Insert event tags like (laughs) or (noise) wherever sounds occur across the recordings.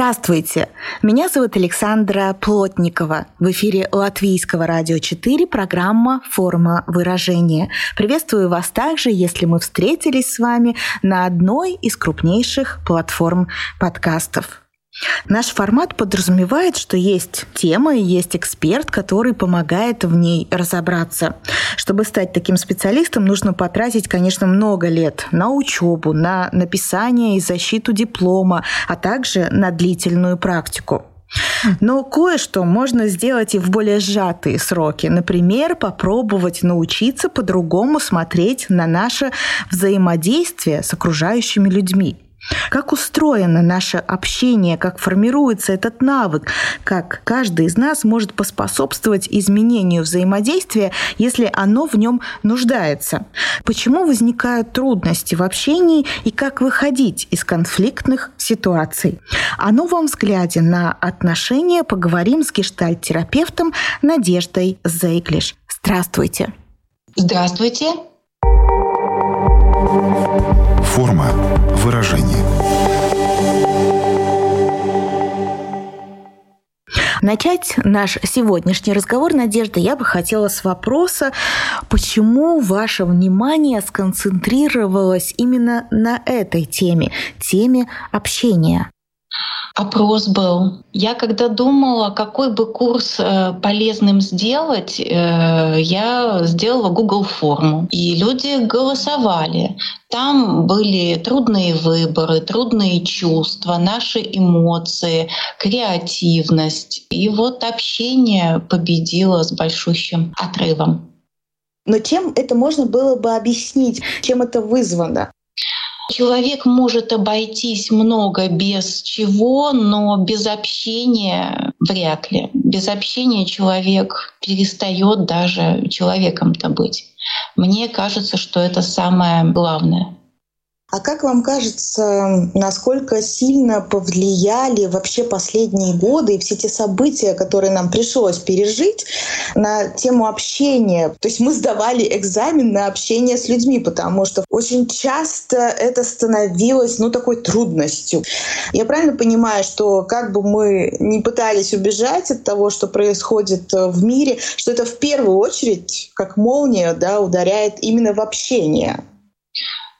Здравствуйте! Меня зовут Александра Плотникова. В эфире Латвийского радио 4 программа «Форма выражения». Приветствую вас также, если мы встретились с вами на одной из крупнейших платформ подкастов. Наш формат подразумевает, что есть тема и есть эксперт, который помогает в ней разобраться. Чтобы стать таким специалистом, нужно потратить, конечно, много лет на учебу, на написание и защиту диплома, а также на длительную практику. Но кое-что можно сделать и в более сжатые сроки. Например, попробовать научиться по-другому смотреть на наше взаимодействие с окружающими людьми. Как устроено наше общение, как формируется этот навык, как каждый из нас может поспособствовать изменению взаимодействия, если оно в нем нуждается. Почему возникают трудности в общении и как выходить из конфликтных ситуаций. О новом взгляде на отношения поговорим с гештальт-терапевтом Надеждой Зейглиш. Здравствуйте. Здравствуйте. Форма выражения. Начать наш сегодняшний разговор, Надежда, я бы хотела с вопроса, почему ваше внимание сконцентрировалось именно на этой теме, теме общения? Опрос был. Я когда думала, какой бы курс э, полезным сделать, э, я сделала Google форму. И люди голосовали. Там были трудные выборы, трудные чувства, наши эмоции, креативность. И вот общение победило с большущим отрывом. Но чем это можно было бы объяснить? Чем это вызвано? Человек может обойтись много без чего, но без общения вряд ли. Без общения человек перестает даже человеком-то быть. Мне кажется, что это самое главное. А как вам кажется, насколько сильно повлияли вообще последние годы и все те события, которые нам пришлось пережить на тему общения? То есть мы сдавали экзамен на общение с людьми, потому что очень часто это становилось ну, такой трудностью. Я правильно понимаю, что как бы мы не пытались убежать от того, что происходит в мире, что это в первую очередь, как молния, да, ударяет именно в общение?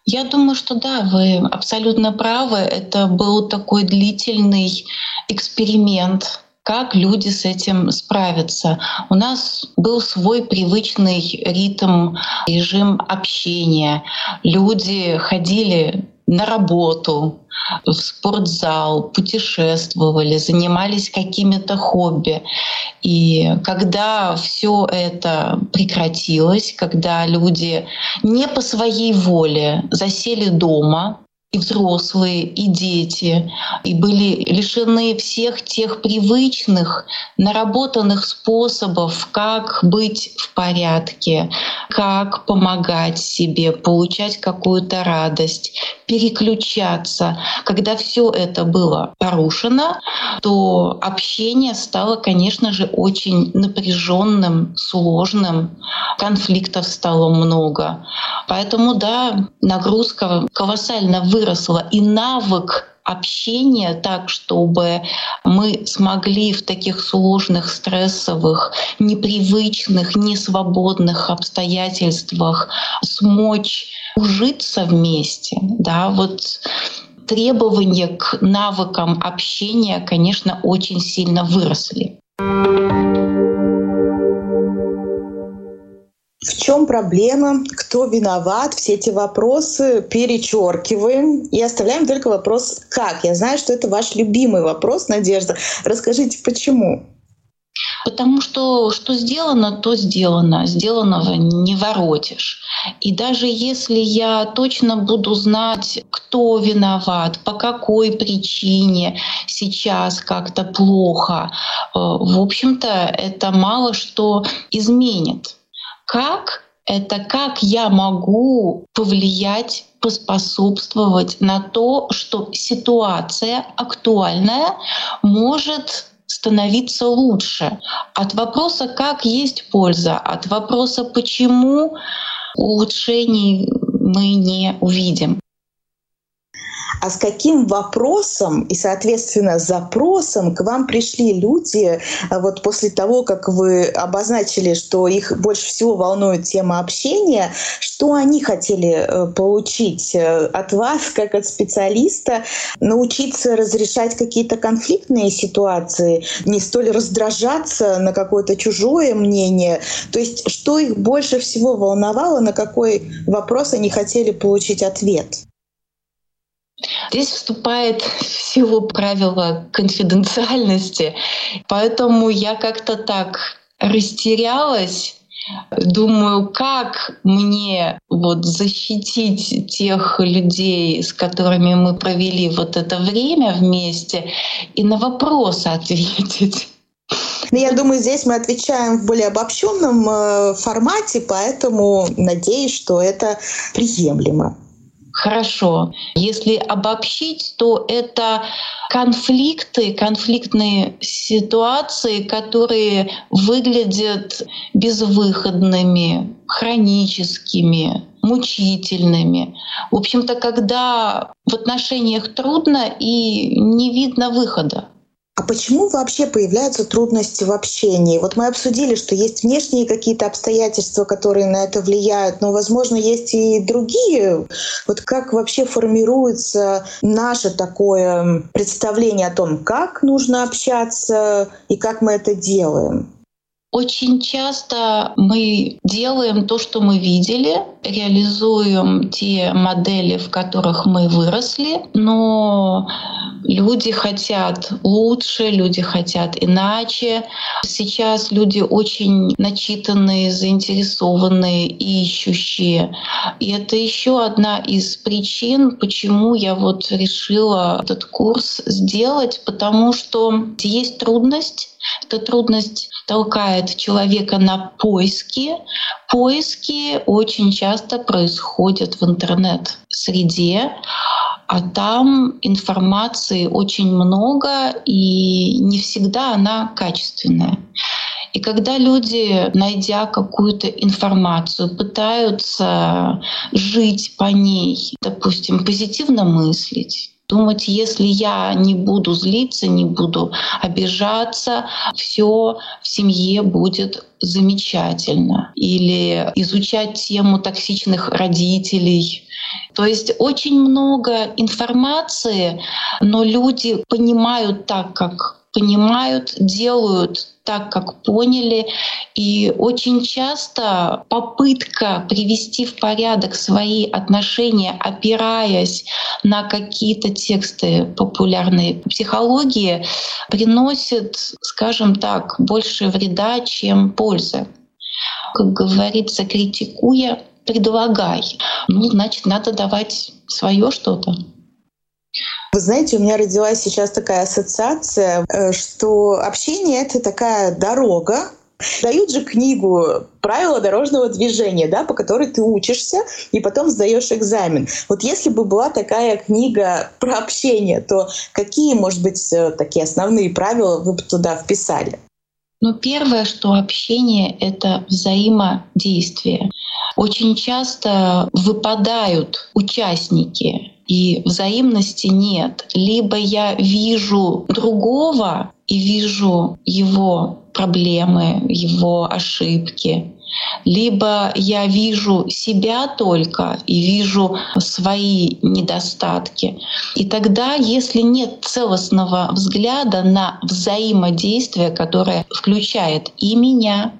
Я думаю, что да, вы абсолютно правы. Это был такой длительный эксперимент, как люди с этим справятся. У нас был свой привычный ритм, режим общения. Люди ходили на работу, в спортзал, путешествовали, занимались какими-то хобби. И когда все это прекратилось, когда люди не по своей воле засели дома, и взрослые, и дети, и были лишены всех тех привычных, наработанных способов, как быть в порядке, как помогать себе, получать какую-то радость, переключаться. Когда все это было порушено, то общение стало, конечно же, очень напряженным, сложным, конфликтов стало много. Поэтому, да, нагрузка колоссально выросла выросла и навык общения так, чтобы мы смогли в таких сложных, стрессовых, непривычных, несвободных обстоятельствах смочь ужиться вместе. Да, вот требования к навыкам общения, конечно, очень сильно выросли. В чем проблема? Кто виноват? Все эти вопросы перечеркиваем и оставляем только вопрос «как?». Я знаю, что это ваш любимый вопрос, Надежда. Расскажите, почему? Потому что что сделано, то сделано. Сделанного не воротишь. И даже если я точно буду знать, кто виноват, по какой причине сейчас как-то плохо, э, в общем-то, это мало что изменит как это как я могу повлиять, поспособствовать на то, что ситуация актуальная может становиться лучше. От вопроса «как» есть польза, от вопроса «почему» улучшений мы не увидим а с каким вопросом и, соответственно, запросом к вам пришли люди а вот после того, как вы обозначили, что их больше всего волнует тема общения, что они хотели э, получить э, от вас, как от специалиста, научиться разрешать какие-то конфликтные ситуации, не столь раздражаться на какое-то чужое мнение. То есть что их больше всего волновало, на какой вопрос они хотели получить ответ? Здесь вступает в силу правила конфиденциальности, поэтому я как-то так растерялась, Думаю, как мне вот защитить тех людей, с которыми мы провели вот это время вместе, и на вопросы ответить. Но я думаю, здесь мы отвечаем в более обобщенном э, формате, поэтому надеюсь, что это приемлемо. Хорошо. Если обобщить, то это конфликты, конфликтные ситуации, которые выглядят безвыходными, хроническими, мучительными. В общем-то, когда в отношениях трудно и не видно выхода. А почему вообще появляются трудности в общении? Вот мы обсудили, что есть внешние какие-то обстоятельства, которые на это влияют, но, возможно, есть и другие. Вот как вообще формируется наше такое представление о том, как нужно общаться и как мы это делаем? Очень часто мы делаем то, что мы видели, реализуем те модели, в которых мы выросли, но люди хотят лучше, люди хотят иначе. Сейчас люди очень начитанные, заинтересованные, ищущие. И это еще одна из причин, почему я вот решила этот курс сделать, потому что есть трудность, эта трудность толкает человека на поиски. Поиски очень часто происходят в интернет-среде, а там информации очень много, и не всегда она качественная. И когда люди, найдя какую-то информацию, пытаются жить по ней, допустим, позитивно мыслить, думать, если я не буду злиться, не буду обижаться, все в семье будет замечательно. Или изучать тему токсичных родителей. То есть очень много информации, но люди понимают так, как понимают, делают так, как поняли. И очень часто попытка привести в порядок свои отношения, опираясь на какие-то тексты популярной психологии, приносит, скажем так, больше вреда, чем пользы. Как говорится, критикуя, предлагай. Ну, значит, надо давать свое что-то. Вы знаете, у меня родилась сейчас такая ассоциация, э, что общение — это такая дорога, Дают же книгу «Правила дорожного движения», да, по которой ты учишься и потом сдаешь экзамен. Вот если бы была такая книга про общение, то какие, может быть, э, такие основные правила вы бы туда вписали? Ну, первое, что общение — это взаимодействие. Очень часто выпадают участники и взаимности нет. Либо я вижу другого и вижу его проблемы, его ошибки, либо я вижу себя только и вижу свои недостатки. И тогда, если нет целостного взгляда на взаимодействие, которое включает и меня,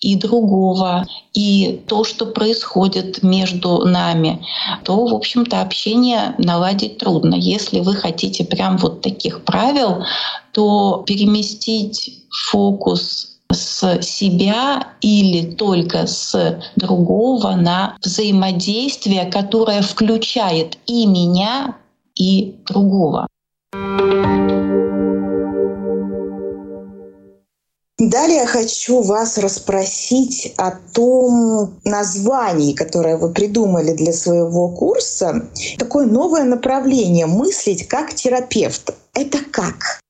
и другого, и то, что происходит между нами, то, в общем-то, общение наладить трудно. Если вы хотите прям вот таких правил, то переместить фокус с себя или только с другого на взаимодействие, которое включает и меня, и другого. Далее я хочу вас расспросить о том названии, которое вы придумали для своего курса. Такое новое направление — мыслить как терапевт. Это как?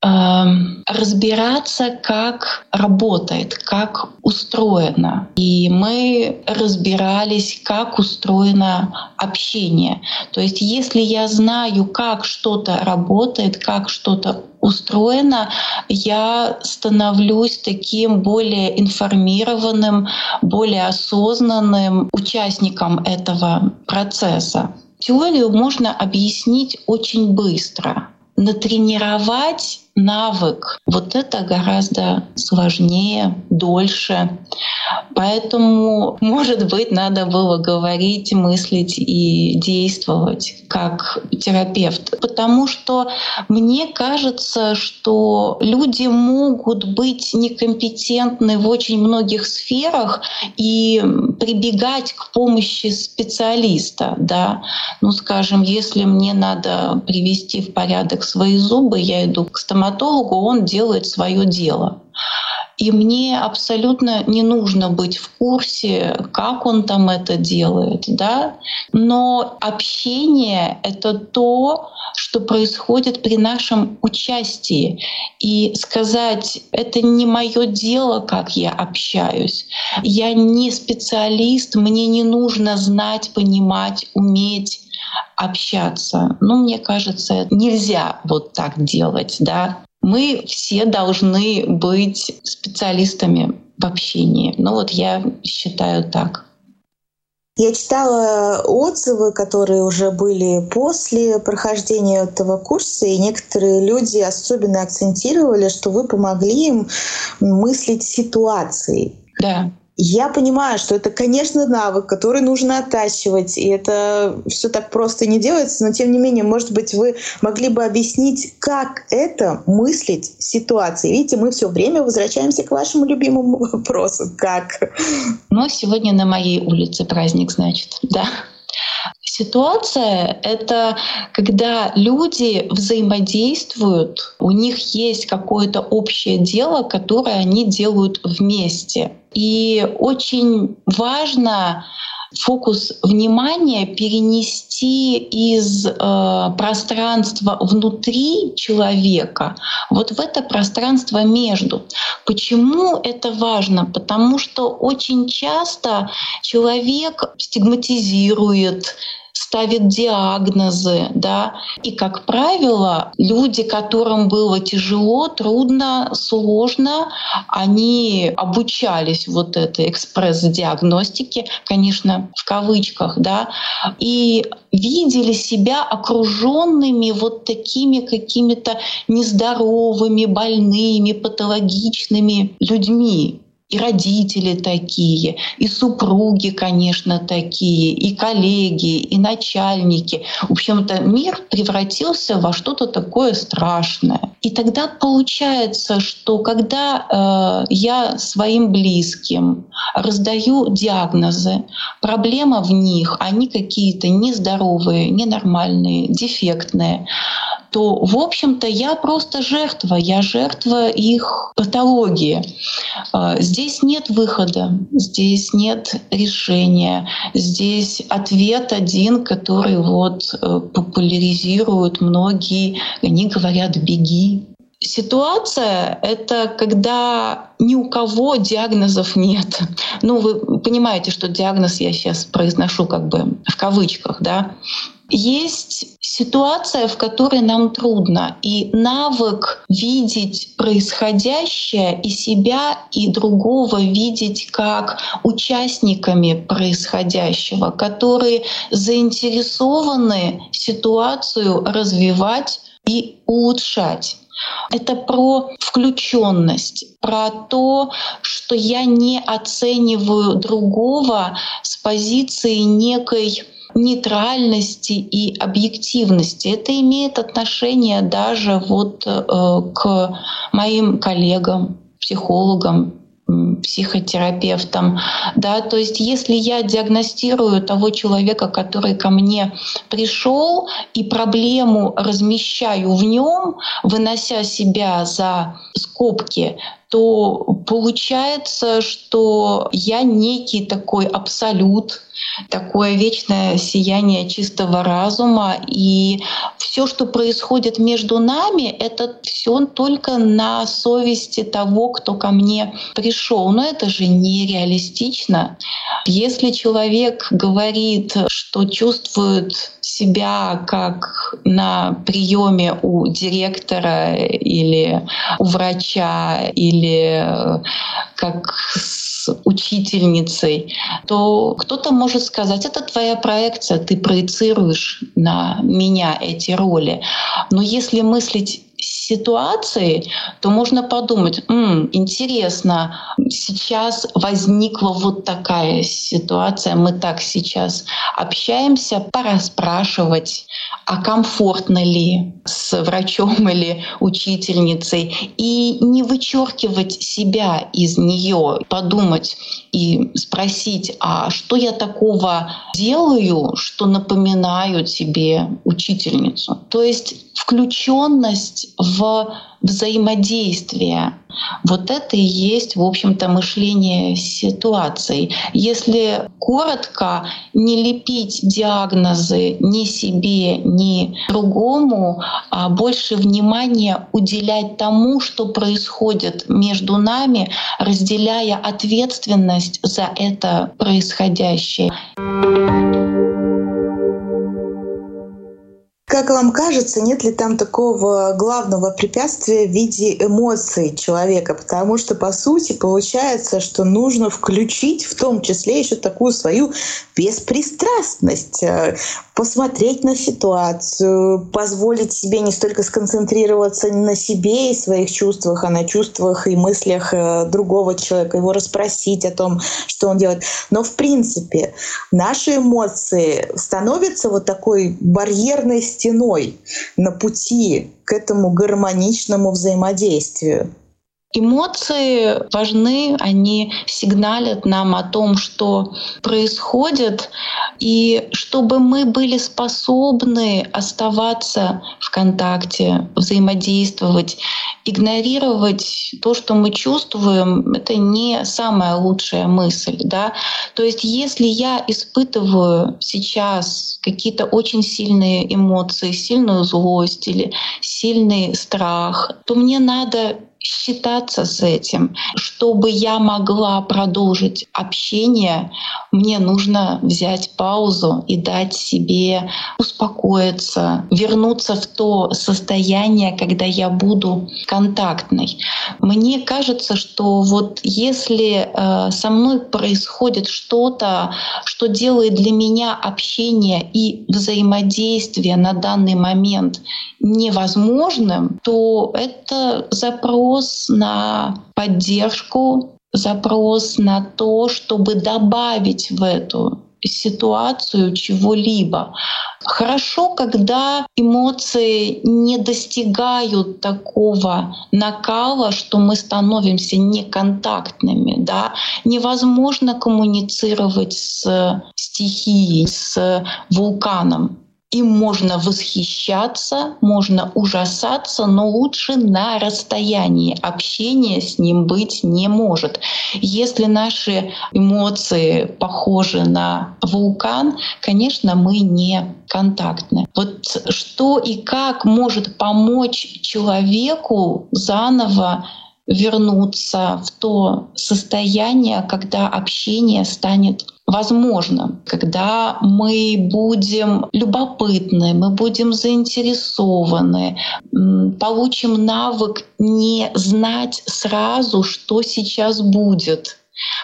Эм, разбираться, как работает, как устроено. И мы разбирались, как устроено общение. То есть если я знаю, как что-то работает, как что-то устроено, я становлюсь таким более информированным, более осознанным участником этого процесса. Теорию можно объяснить очень быстро. Натренировать навык. Вот это гораздо сложнее, дольше. Поэтому, может быть, надо было говорить, мыслить и действовать как терапевт. Потому что мне кажется, что люди могут быть некомпетентны в очень многих сферах и прибегать к помощи специалиста. Да? Ну, скажем, если мне надо привести в порядок свои зубы, я иду к стоматологу, стоматологу, он делает свое дело. И мне абсолютно не нужно быть в курсе, как он там это делает, да. Но общение — это то, что происходит при нашем участии. И сказать, это не мое дело, как я общаюсь. Я не специалист, мне не нужно знать, понимать, уметь общаться. Ну, мне кажется, нельзя вот так делать, да. Мы все должны быть специалистами в общении. Ну вот я считаю так. Я читала отзывы, которые уже были после прохождения этого курса, и некоторые люди особенно акцентировали, что вы помогли им мыслить ситуацией. Да. Я понимаю, что это, конечно, навык, который нужно оттачивать, и это все так просто не делается, но тем не менее, может быть, вы могли бы объяснить, как это мыслить ситуации. Видите, мы все время возвращаемся к вашему любимому вопросу. Как? Ну, сегодня на моей улице праздник, значит, да. Ситуация — это когда люди взаимодействуют, у них есть какое-то общее дело, которое они делают вместе. И очень важно фокус внимания перенести из э, пространства внутри человека вот в это пространство между. Почему это важно? Потому что очень часто человек стигматизирует ставит диагнозы, да. И, как правило, люди, которым было тяжело, трудно, сложно, они обучались вот этой экспресс-диагностике, конечно, в кавычках, да, и видели себя окруженными вот такими какими-то нездоровыми, больными, патологичными людьми и родители такие, и супруги, конечно, такие, и коллеги, и начальники. В общем-то, мир превратился во что-то такое страшное. И тогда получается, что когда э, я своим близким раздаю диагнозы, проблема в них, они какие-то нездоровые, ненормальные, дефектные, то, в общем-то, я просто жертва, я жертва их патологии. А, здесь нет выхода, здесь нет решения, здесь ответ один, который вот э, популяризируют многие, они говорят «беги». Ситуация — это когда ни у кого диагнозов нет. Ну, вы понимаете, что диагноз я сейчас произношу как бы в кавычках, да. Есть ситуация, в которой нам трудно, и навык видеть происходящее и себя, и другого видеть как участниками происходящего, которые заинтересованы ситуацию развивать и улучшать. Это про включенность, про то, что я не оцениваю другого с позиции некой нейтральности и объективности. Это имеет отношение даже вот э, к моим коллегам, психологам, психотерапевтом. Да? То есть если я диагностирую того человека, который ко мне пришел, и проблему размещаю в нем, вынося себя за скобки, то получается, что я некий такой абсолют, такое вечное сияние чистого разума. И все, что происходит между нами, это все только на совести того, кто ко мне пришел. Но это же нереалистично. Если человек говорит, что чувствует себя как на приеме у директора или у врача или как с учительницей, то кто-то может сказать, это твоя проекция, ты проецируешь на меня эти роли. Но если мыслить ситуации, то можно подумать, М, интересно, сейчас возникла вот такая ситуация, мы так сейчас общаемся, пора спрашивать, а комфортно ли с врачом или учительницей, и не вычеркивать себя из нее, подумать и спросить, а что я такого делаю, что напоминаю тебе учительницу. То есть включенность в взаимодействие. Вот это и есть, в общем-то, мышление ситуаций. Если коротко, не лепить диагнозы ни себе, ни другому, а больше внимания уделять тому, что происходит между нами, разделяя ответственность за это происходящее. Как вам кажется, нет ли там такого главного препятствия в виде эмоций человека? Потому что, по сути, получается, что нужно включить в том числе еще такую свою беспристрастность, э, посмотреть на ситуацию, позволить себе не столько сконцентрироваться на себе и своих чувствах, а на чувствах и мыслях э, другого человека, его расспросить о том, что он делает. Но, в принципе, наши эмоции становятся вот такой барьерной стеной на пути к этому гармоничному взаимодействию. Эмоции важны, они сигналят нам о том, что происходит, и чтобы мы были способны оставаться в контакте, взаимодействовать, игнорировать то, что мы чувствуем, это не самая лучшая мысль. Да? То есть если я испытываю сейчас какие-то очень сильные эмоции, сильную злость или сильный страх, то мне надо считаться с этим. Чтобы я могла продолжить общение, мне нужно взять паузу и дать себе успокоиться, вернуться в то состояние, когда я буду контактной. Мне кажется, что вот если э, со мной происходит что-то, что делает для меня общение и взаимодействие на данный момент невозможным, то это запрос на поддержку, запрос на то, чтобы добавить в эту ситуацию чего-либо. Хорошо, когда эмоции не достигают такого накала, что мы становимся неконтактными. Да? Невозможно коммуницировать с стихией, с вулканом. Им можно восхищаться, можно ужасаться, но лучше на расстоянии. Общения с ним быть не может. Если наши эмоции похожи на вулкан, конечно, мы не контактны. Вот что и как может помочь человеку заново вернуться в то состояние, когда общение станет возможным, когда мы будем любопытны, мы будем заинтересованы, получим навык не знать сразу, что сейчас будет.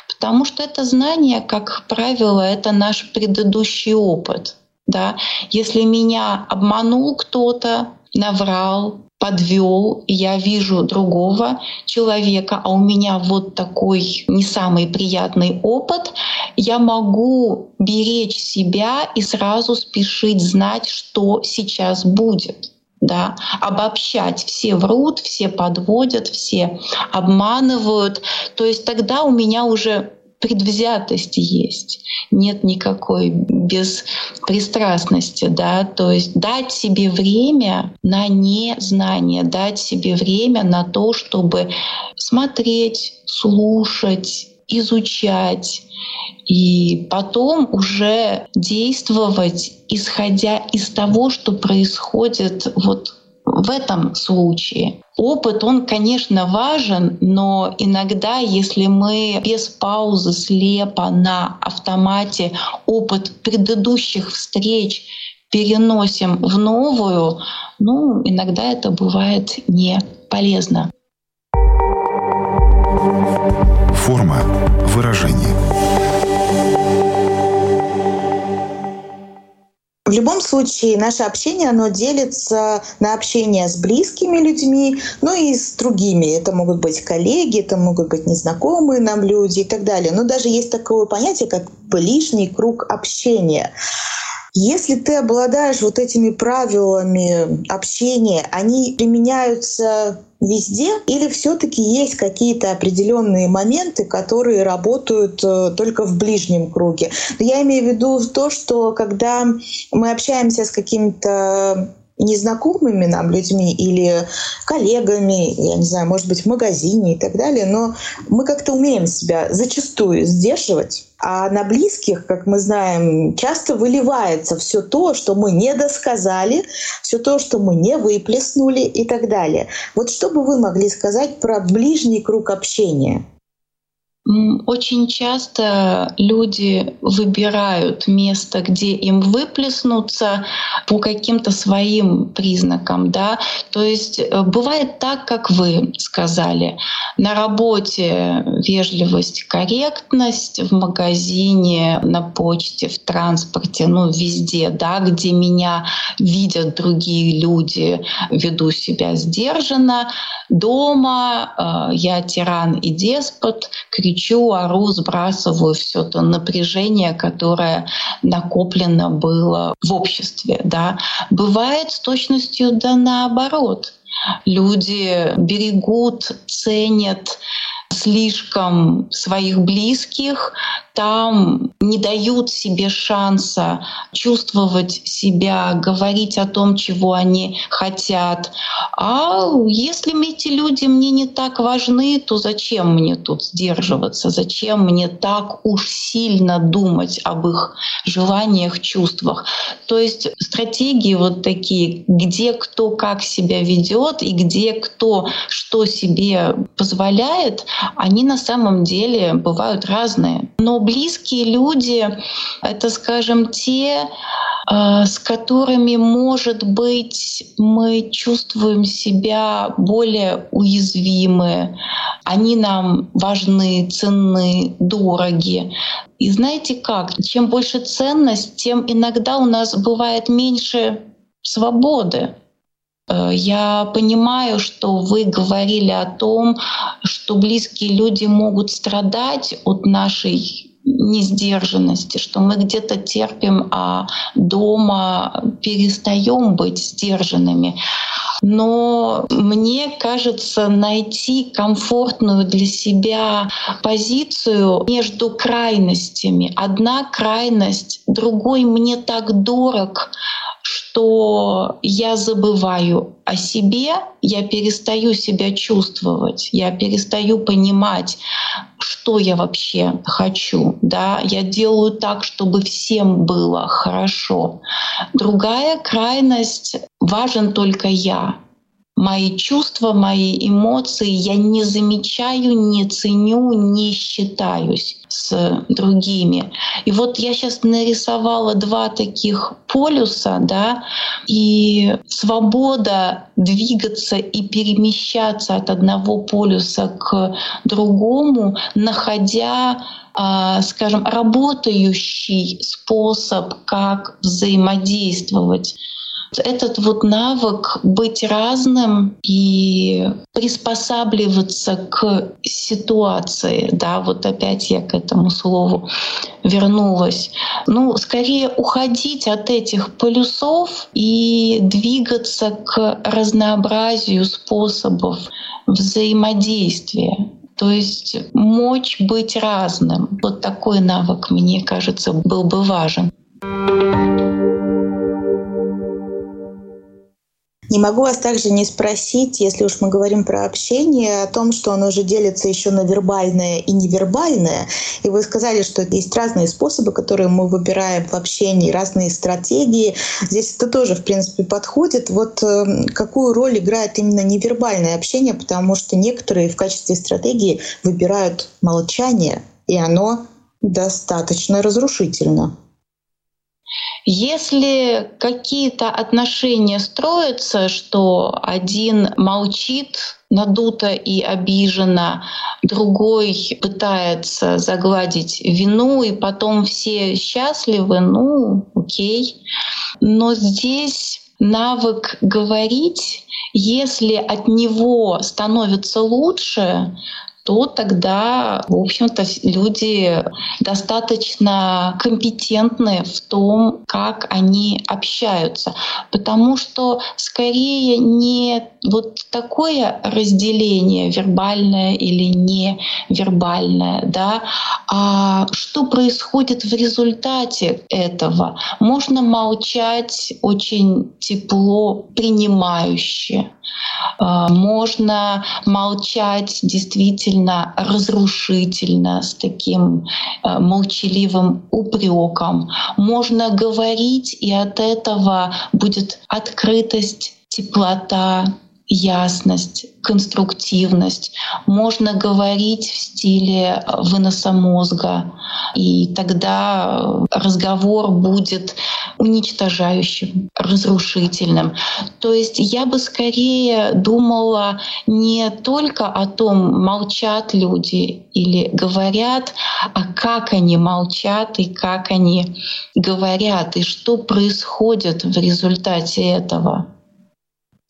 Потому что это знание, как правило, это наш предыдущий опыт. Да? Если меня обманул кто-то, наврал, подвел, я вижу другого человека, а у меня вот такой не самый приятный опыт, я могу беречь себя и сразу спешить знать, что сейчас будет да, обобщать. Все врут, все подводят, все обманывают. То есть тогда у меня уже предвзятости есть, нет никакой беспристрастности, да, то есть дать себе время на незнание, дать себе время на то, чтобы смотреть, слушать, изучать и потом уже действовать, исходя из того, что происходит вот в этом случае. Опыт, он, конечно, важен, но иногда, если мы без паузы слепо на автомате опыт предыдущих встреч переносим в новую, ну, иногда это бывает не полезно. Форма выражения. Любом случае, наше общение, оно делится на общение с близкими людьми, ну и с другими. Это могут быть коллеги, это могут быть незнакомые нам люди и так далее. Но даже есть такое понятие, как ближний круг общения. Если ты обладаешь вот этими правилами общения, они применяются везде или все-таки есть какие-то определенные моменты, которые работают э, только в ближнем круге? Я имею в виду то, что когда мы общаемся с каким-то незнакомыми нам людьми или коллегами, я не знаю, может быть, в магазине и так далее, но мы как-то умеем себя зачастую сдерживать. А на близких, как мы знаем, часто выливается все то, что мы не досказали, все то, что мы не выплеснули и так далее. Вот что бы вы могли сказать про ближний круг общения? Очень часто люди выбирают место, где им выплеснуться по каким-то своим признакам. Да? То есть э, бывает так, как вы сказали. На работе вежливость, корректность, в магазине, на почте, в транспорте, ну везде, да, где меня видят другие люди, веду себя сдержанно. Дома э, я тиран и деспот, кричу кричу, ору, сбрасываю все то напряжение, которое накоплено было в обществе. Да. Бывает с точностью да наоборот. Люди берегут, ценят слишком своих близких, там не дают себе шанса чувствовать себя, говорить о том, чего они хотят. А если эти люди мне не так важны, то зачем мне тут сдерживаться? Зачем мне так уж сильно думать об их желаниях, чувствах? То есть стратегии вот такие, где кто как себя ведет и где кто что себе позволяет, они на самом деле бывают разные. Но близкие люди — это, скажем, те, э, с которыми, может быть, мы чувствуем себя более уязвимы, они нам важны, ценны, дороги. И знаете как? Чем больше ценность, тем иногда у нас бывает меньше свободы. Э, я понимаю, что вы говорили о том, что близкие люди могут страдать от нашей несдержанности, что мы где-то терпим, а дома перестаем быть сдержанными. Но мне кажется, найти комфортную для себя позицию между крайностями. Одна крайность, другой мне так дорог, что я забываю о себе, я перестаю себя чувствовать, я перестаю понимать, что я вообще хочу. Да? Я делаю так, чтобы всем было хорошо. Другая крайность — важен только я мои чувства, мои эмоции я не замечаю, не ценю, не считаюсь с другими. И вот я сейчас нарисовала два таких полюса, да, и свобода двигаться и перемещаться от одного полюса к другому, находя а, скажем, работающий способ, как взаимодействовать этот вот навык быть разным и приспосабливаться к ситуации, да, вот опять я к этому слову вернулась. Ну, скорее уходить от этих полюсов и двигаться к разнообразию способов взаимодействия. То есть мочь быть разным. Вот такой навык, мне кажется, был бы важен. Не могу вас также не спросить, если уж мы говорим про общение, о том, что оно же делится еще на вербальное и невербальное. И вы сказали, что есть разные способы, которые мы выбираем в общении, разные стратегии. Здесь это тоже, в принципе, подходит. Вот э, какую роль играет именно невербальное общение, потому что некоторые в качестве стратегии выбирают молчание, и оно достаточно разрушительно. Если какие-то отношения строятся, что один молчит надуто и обиженно, другой пытается загладить вину, и потом все счастливы, ну, окей. Но здесь навык говорить, если от него становится лучше, то тогда, в общем-то, люди достаточно компетентны в том, как они общаются. Потому что скорее не вот такое разделение вербальное или невербальное, да, а что происходит в результате этого. Можно молчать очень тепло, принимающе. А, можно молчать действительно разрушительно, с таким а, молчаливым упреком. Можно говорить, и от этого будет открытость, теплота, ясность, конструктивность. Можно говорить в стиле выноса мозга, и тогда разговор будет уничтожающим, разрушительным. То есть я бы скорее думала не только о том, молчат люди или говорят, а как они молчат и как они говорят, и что происходит в результате этого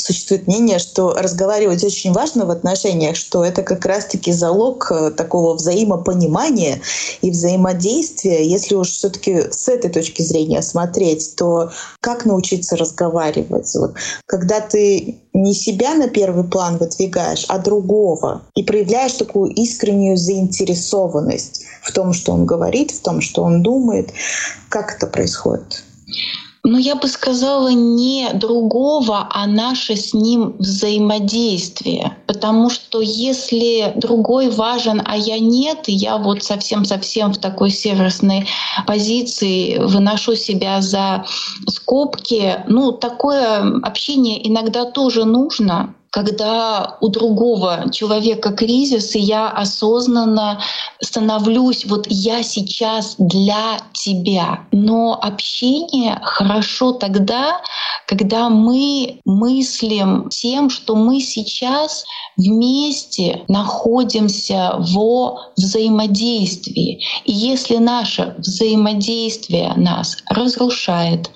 существует мнение, что разговаривать очень важно в отношениях, что это как раз-таки залог э, такого взаимопонимания и взаимодействия. Если уж все таки с этой точки зрения смотреть, то как научиться разговаривать? Вот, когда ты не себя на первый план выдвигаешь, а другого, и проявляешь такую искреннюю заинтересованность в том, что он говорит, в том, что он думает, как это происходит? Ну, я бы сказала, не другого, а наше с ним взаимодействие. Потому что если другой важен, а я нет, я вот совсем-совсем в такой сервисной позиции выношу себя за скобки, ну, такое общение иногда тоже нужно, когда у другого человека кризис, и я осознанно становлюсь, вот я сейчас для тебя. Но общение хорошо тогда, когда мы мыслим тем, что мы сейчас вместе находимся во взаимодействии. И если наше взаимодействие нас разрушает,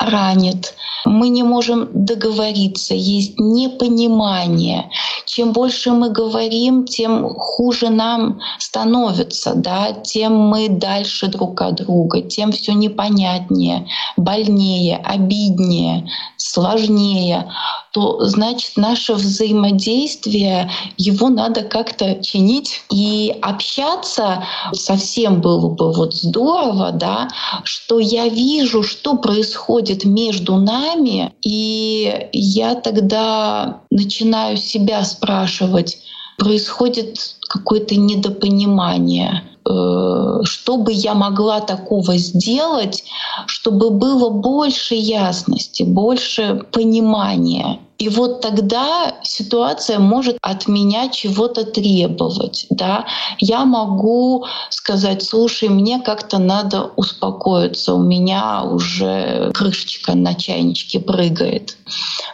ранит, мы не можем договориться, есть непонимание. Чем больше мы говорим, тем хуже нам становится, да, тем мы дальше друг от друга, тем все непонятнее, больнее, обиднее, сложнее. То значит наше взаимодействие, его надо как-то чинить. И общаться совсем было бы вот здорово, да, что я вижу, что происходит между нами, и я тогда начинаю себя спрашивать, происходит какое-то недопонимание, э, что бы я могла такого сделать, чтобы было больше ясности, больше понимания. И вот тогда ситуация может от меня чего-то требовать. Да? Я могу сказать, слушай, мне как-то надо успокоиться, у меня уже крышечка на чайничке прыгает.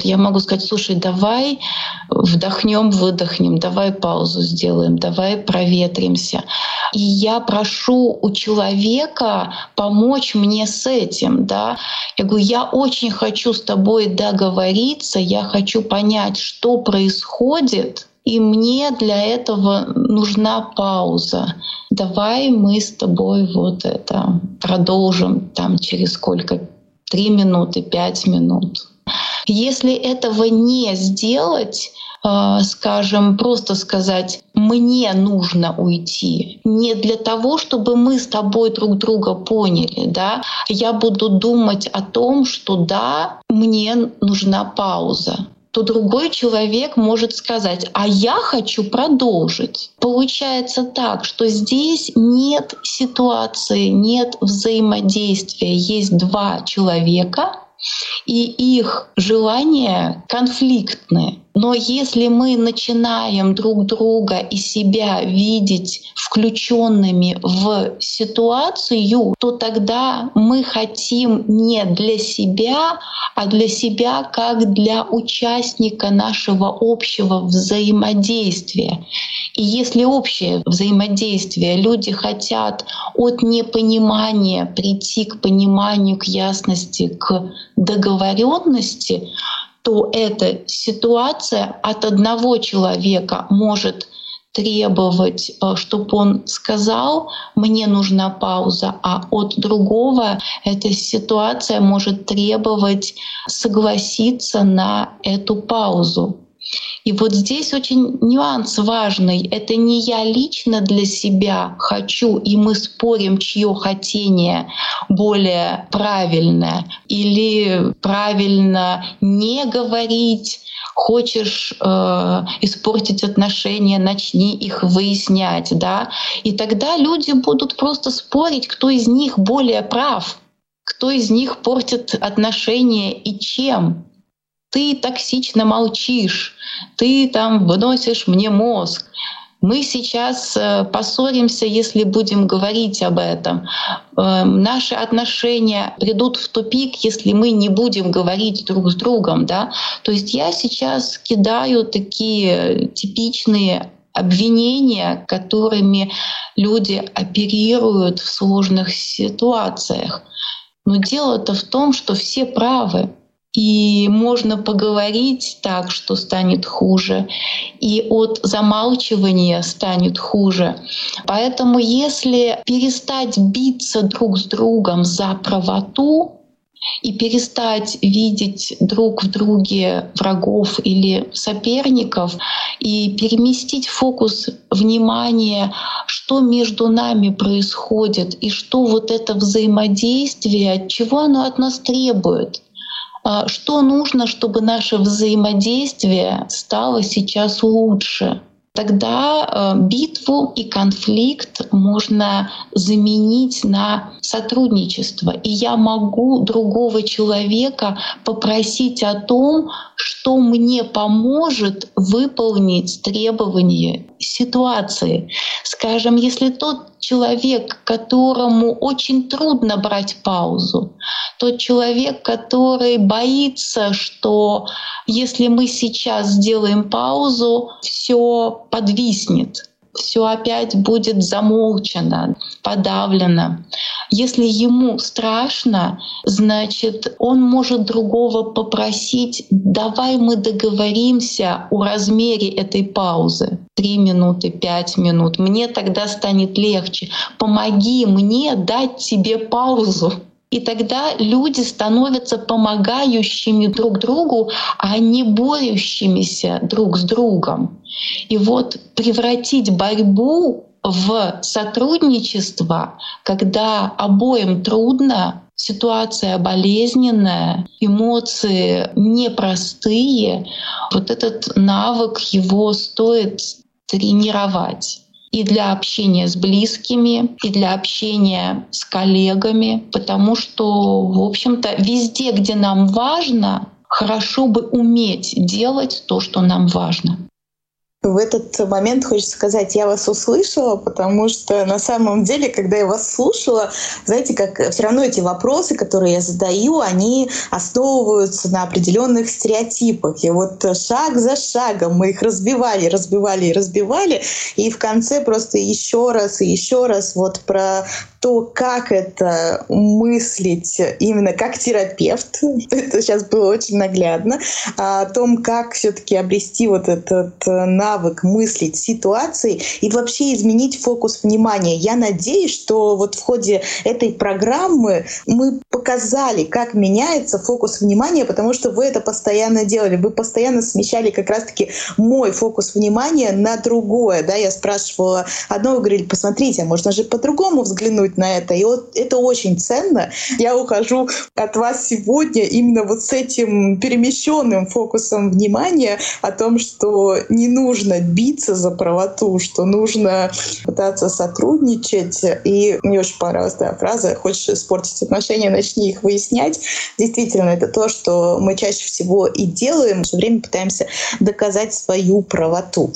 Я могу сказать, слушай, давай вдохнем, выдохнем, давай паузу сделаем, давай проветримся. И я прошу у человека помочь мне с этим. Да? Я говорю, я очень хочу с тобой договориться, я хочу понять, что происходит, и мне для этого нужна пауза. Давай мы с тобой вот это продолжим там через сколько? Три минуты, пять минут. Если этого не сделать, скажем, просто сказать, мне нужно уйти. Не для того, чтобы мы с тобой друг друга поняли, да. Я буду думать о том, что да, мне нужна пауза. то другой человек может сказать, а я хочу продолжить. Получается так, что здесь нет ситуации, нет взаимодействия. Есть два человека, и их желания конфликтны. Но если мы начинаем друг друга и себя видеть включенными в ситуацию, то тогда мы хотим не для себя, а для себя как для участника нашего общего взаимодействия. И если общее взаимодействие люди хотят от непонимания прийти к пониманию, к ясности, к договоренности, то эта ситуация от одного человека может требовать, э, чтобы он сказал, мне нужна пауза, а от другого эта ситуация может требовать согласиться на эту паузу. И вот здесь очень нюанс важный. Это не я лично для себя хочу, и мы спорим, чье хотение более правильное, или правильно не говорить, хочешь э, испортить отношения, начни их выяснять, да, и тогда люди будут просто спорить, кто из них более прав, кто из них портит отношения и чем ты токсично молчишь, ты там выносишь мне мозг. Мы сейчас э, поссоримся, если будем говорить об этом. Э, наши отношения придут в тупик, если мы не будем говорить друг с другом. Да? То есть я сейчас кидаю такие типичные обвинения, которыми люди оперируют в сложных ситуациях. Но дело-то в том, что все правы и можно поговорить так, что станет хуже, и от замалчивания станет хуже. Поэтому если перестать биться друг с другом за правоту, и перестать видеть друг в друге врагов или соперников и переместить фокус внимания, что между нами происходит и что вот это взаимодействие, чего оно от нас требует. А что нужно, чтобы наше взаимодействие стало сейчас лучше? Тогда э, битву и конфликт можно заменить на сотрудничество. И я могу другого человека попросить о том, что мне поможет выполнить требования ситуации. Скажем, если тот человек, которому очень трудно брать паузу, тот человек, который боится, что если мы сейчас сделаем паузу, все подвиснет, все опять будет замолчано, подавлено. Если ему страшно, значит, он может другого попросить, давай мы договоримся о размере этой паузы. Три минуты, пять минут. Мне тогда станет легче. Помоги мне дать тебе паузу. И тогда люди становятся помогающими друг другу, а не борющимися друг с другом. И вот превратить борьбу в сотрудничество, когда обоим трудно, ситуация болезненная, эмоции непростые, вот этот навык его стоит тренировать и для общения с близкими, и для общения с коллегами, потому что, в общем-то, везде, где нам важно, хорошо бы уметь делать то, что нам важно. В этот момент хочется сказать, я вас услышала, потому что на самом деле, когда я вас слушала, знаете, как все равно эти вопросы, которые я задаю, они основываются на определенных стереотипах. И вот шаг за шагом мы их разбивали, разбивали и разбивали, и в конце просто еще раз и еще раз вот про то, как это мыслить именно как терапевт, (laughs) это сейчас было очень наглядно, о том, как все-таки обрести вот этот навык мыслить ситуации и вообще изменить фокус внимания. Я надеюсь, что вот в ходе этой программы мы показали, как меняется фокус внимания, потому что вы это постоянно делали. Вы постоянно смещали как раз-таки мой фокус внимания на другое. Да? Я спрашивала одно, вы говорили, посмотрите, а можно же по-другому взглянуть на это. И вот это очень ценно. Я ухожу от вас сегодня именно вот с этим перемещенным фокусом внимания о том, что не нужно биться за правоту, что нужно пытаться сотрудничать. И мне очень понравилась та фраза «Хочешь испортить отношения, начни их выяснять». Действительно, это то, что мы чаще всего и делаем. Все время пытаемся доказать свою правоту.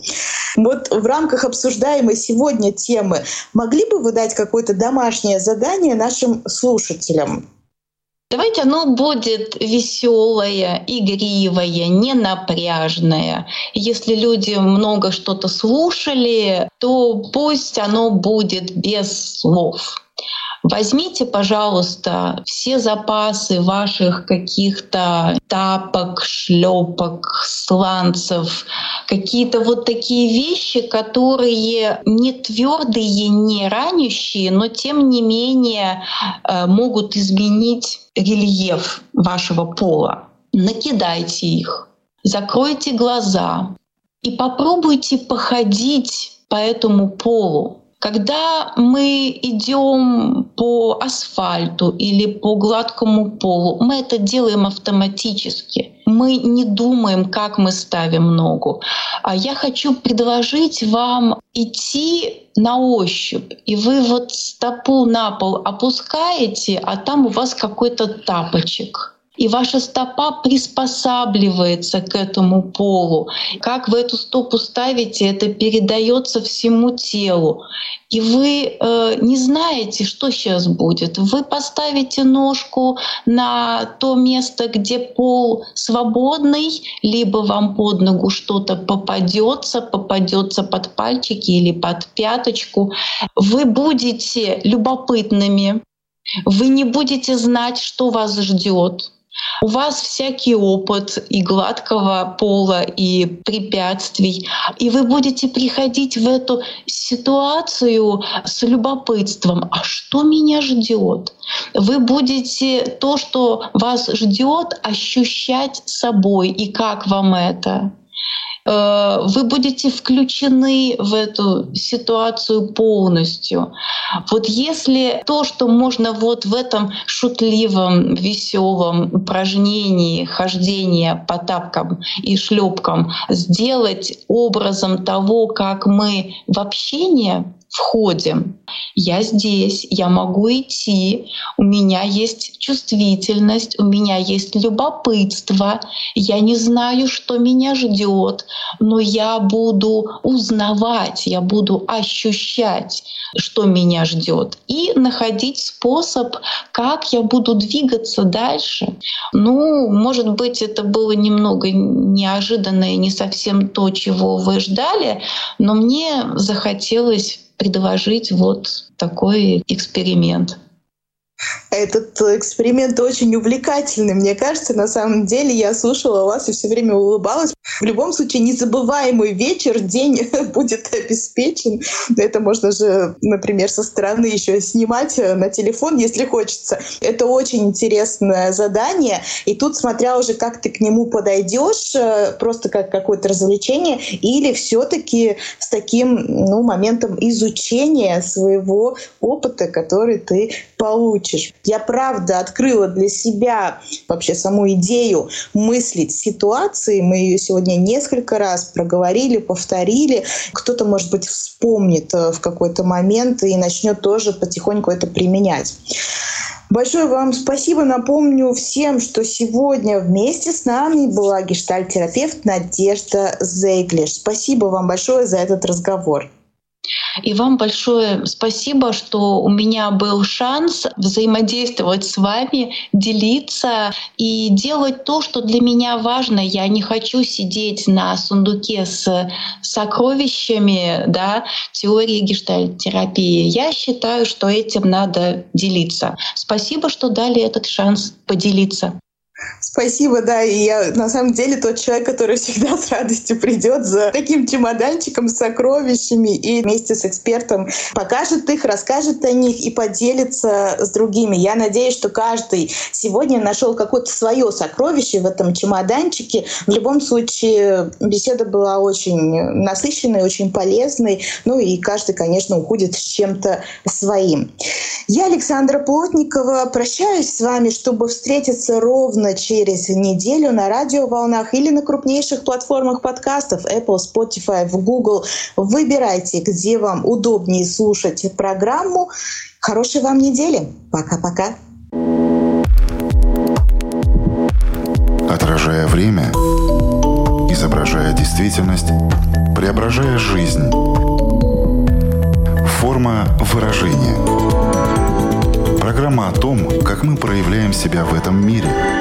Вот в рамках обсуждаемой сегодня темы могли бы вы дать какое-то домашнее задание нашим слушателям? Давайте оно будет веселое, игривое, не напряжное. Если люди много что-то слушали, то пусть оно будет без слов. Возьмите, пожалуйста, все запасы ваших каких-то тапок, шлепок, сланцев, какие-то вот такие вещи, которые не твердые, не ранящие, но тем не менее э, могут изменить рельеф вашего пола. Накидайте их, закройте глаза и попробуйте походить по этому полу. Когда мы идем по асфальту или по гладкому полу, мы это делаем автоматически. Мы не думаем, как мы ставим ногу. А я хочу предложить вам идти на ощупь. И вы вот стопу на пол опускаете, а там у вас какой-то тапочек и ваша стопа приспосабливается к этому полу. Как вы эту стопу ставите, это передается всему телу. И вы э, не знаете, что сейчас будет. Вы поставите ножку на то место, где пол свободный, либо вам под ногу что-то попадется, попадется под пальчики или под пяточку. Вы будете любопытными, вы не будете знать, что вас ждет. У вас всякий опыт и гладкого пола, и препятствий, и вы будете приходить в эту ситуацию с любопытством. А что меня ждет? Вы будете то, что вас ждет, ощущать собой. И как вам это? Э, вы будете включены в эту ситуацию полностью. Вот если то, что можно вот в этом шутливом, веселом упражнении хождения по тапкам и шлепкам сделать образом того, как мы в общении входим. Я здесь, я могу идти, у меня есть чувствительность, у меня есть любопытство, я не знаю, что меня ждет, но я буду узнавать, я буду ощущать, что меня ждет, и находить способ, как я буду двигаться дальше. Ну, может быть, это было немного неожиданно и не совсем то, чего вы ждали, но мне захотелось предложить вот такой эксперимент. Этот эксперимент очень увлекательный. Мне кажется, на самом деле я слушала вас и все время улыбалась. В любом случае, незабываемый вечер, день (laughs) будет обеспечен. Это можно же, например, со стороны еще снимать на телефон, если хочется. Это очень интересное задание. И тут, смотря уже, как ты к нему подойдешь, э, просто как какое-то развлечение, или все-таки с таким ну, моментом изучения своего опыта, который ты получишь. Я правда открыла для себя вообще саму идею мыслить ситуации. Мы ее сегодня несколько раз проговорили, повторили. Кто-то, может быть, вспомнит э, в какой-то момент и начнет тоже потихоньку это применять. Большое вам спасибо. Напомню всем, что сегодня вместе с нами была гештальтерапевт Надежда Зейглиш. Спасибо вам большое за этот разговор. И вам большое спасибо, что у меня был шанс взаимодействовать с вами, делиться и делать то, что для меня важно. Я не хочу сидеть на сундуке с сокровищами да, теории гештальтерапии. Я считаю, что этим надо делиться. Спасибо, что дали этот шанс поделиться. Спасибо, да. И я на самом деле тот человек, который всегда с радостью придет за таким чемоданчиком с сокровищами и вместе с экспертом покажет их, расскажет о них и поделится с другими. Я надеюсь, что каждый сегодня нашел какое-то свое сокровище в этом чемоданчике. В любом случае, беседа была очень насыщенной, очень полезной. Ну и каждый, конечно, уходит с чем-то своим. Я, Александра Плотникова, прощаюсь с вами, чтобы встретиться ровно через неделю на радиоволнах или на крупнейших платформах подкастов Apple, Spotify, в Google. Выбирайте, где вам удобнее слушать программу. Хорошей вам недели. Пока-пока. Отражая время, изображая действительность, преображая жизнь. Форма выражения. Программа о том, как мы проявляем себя в этом мире –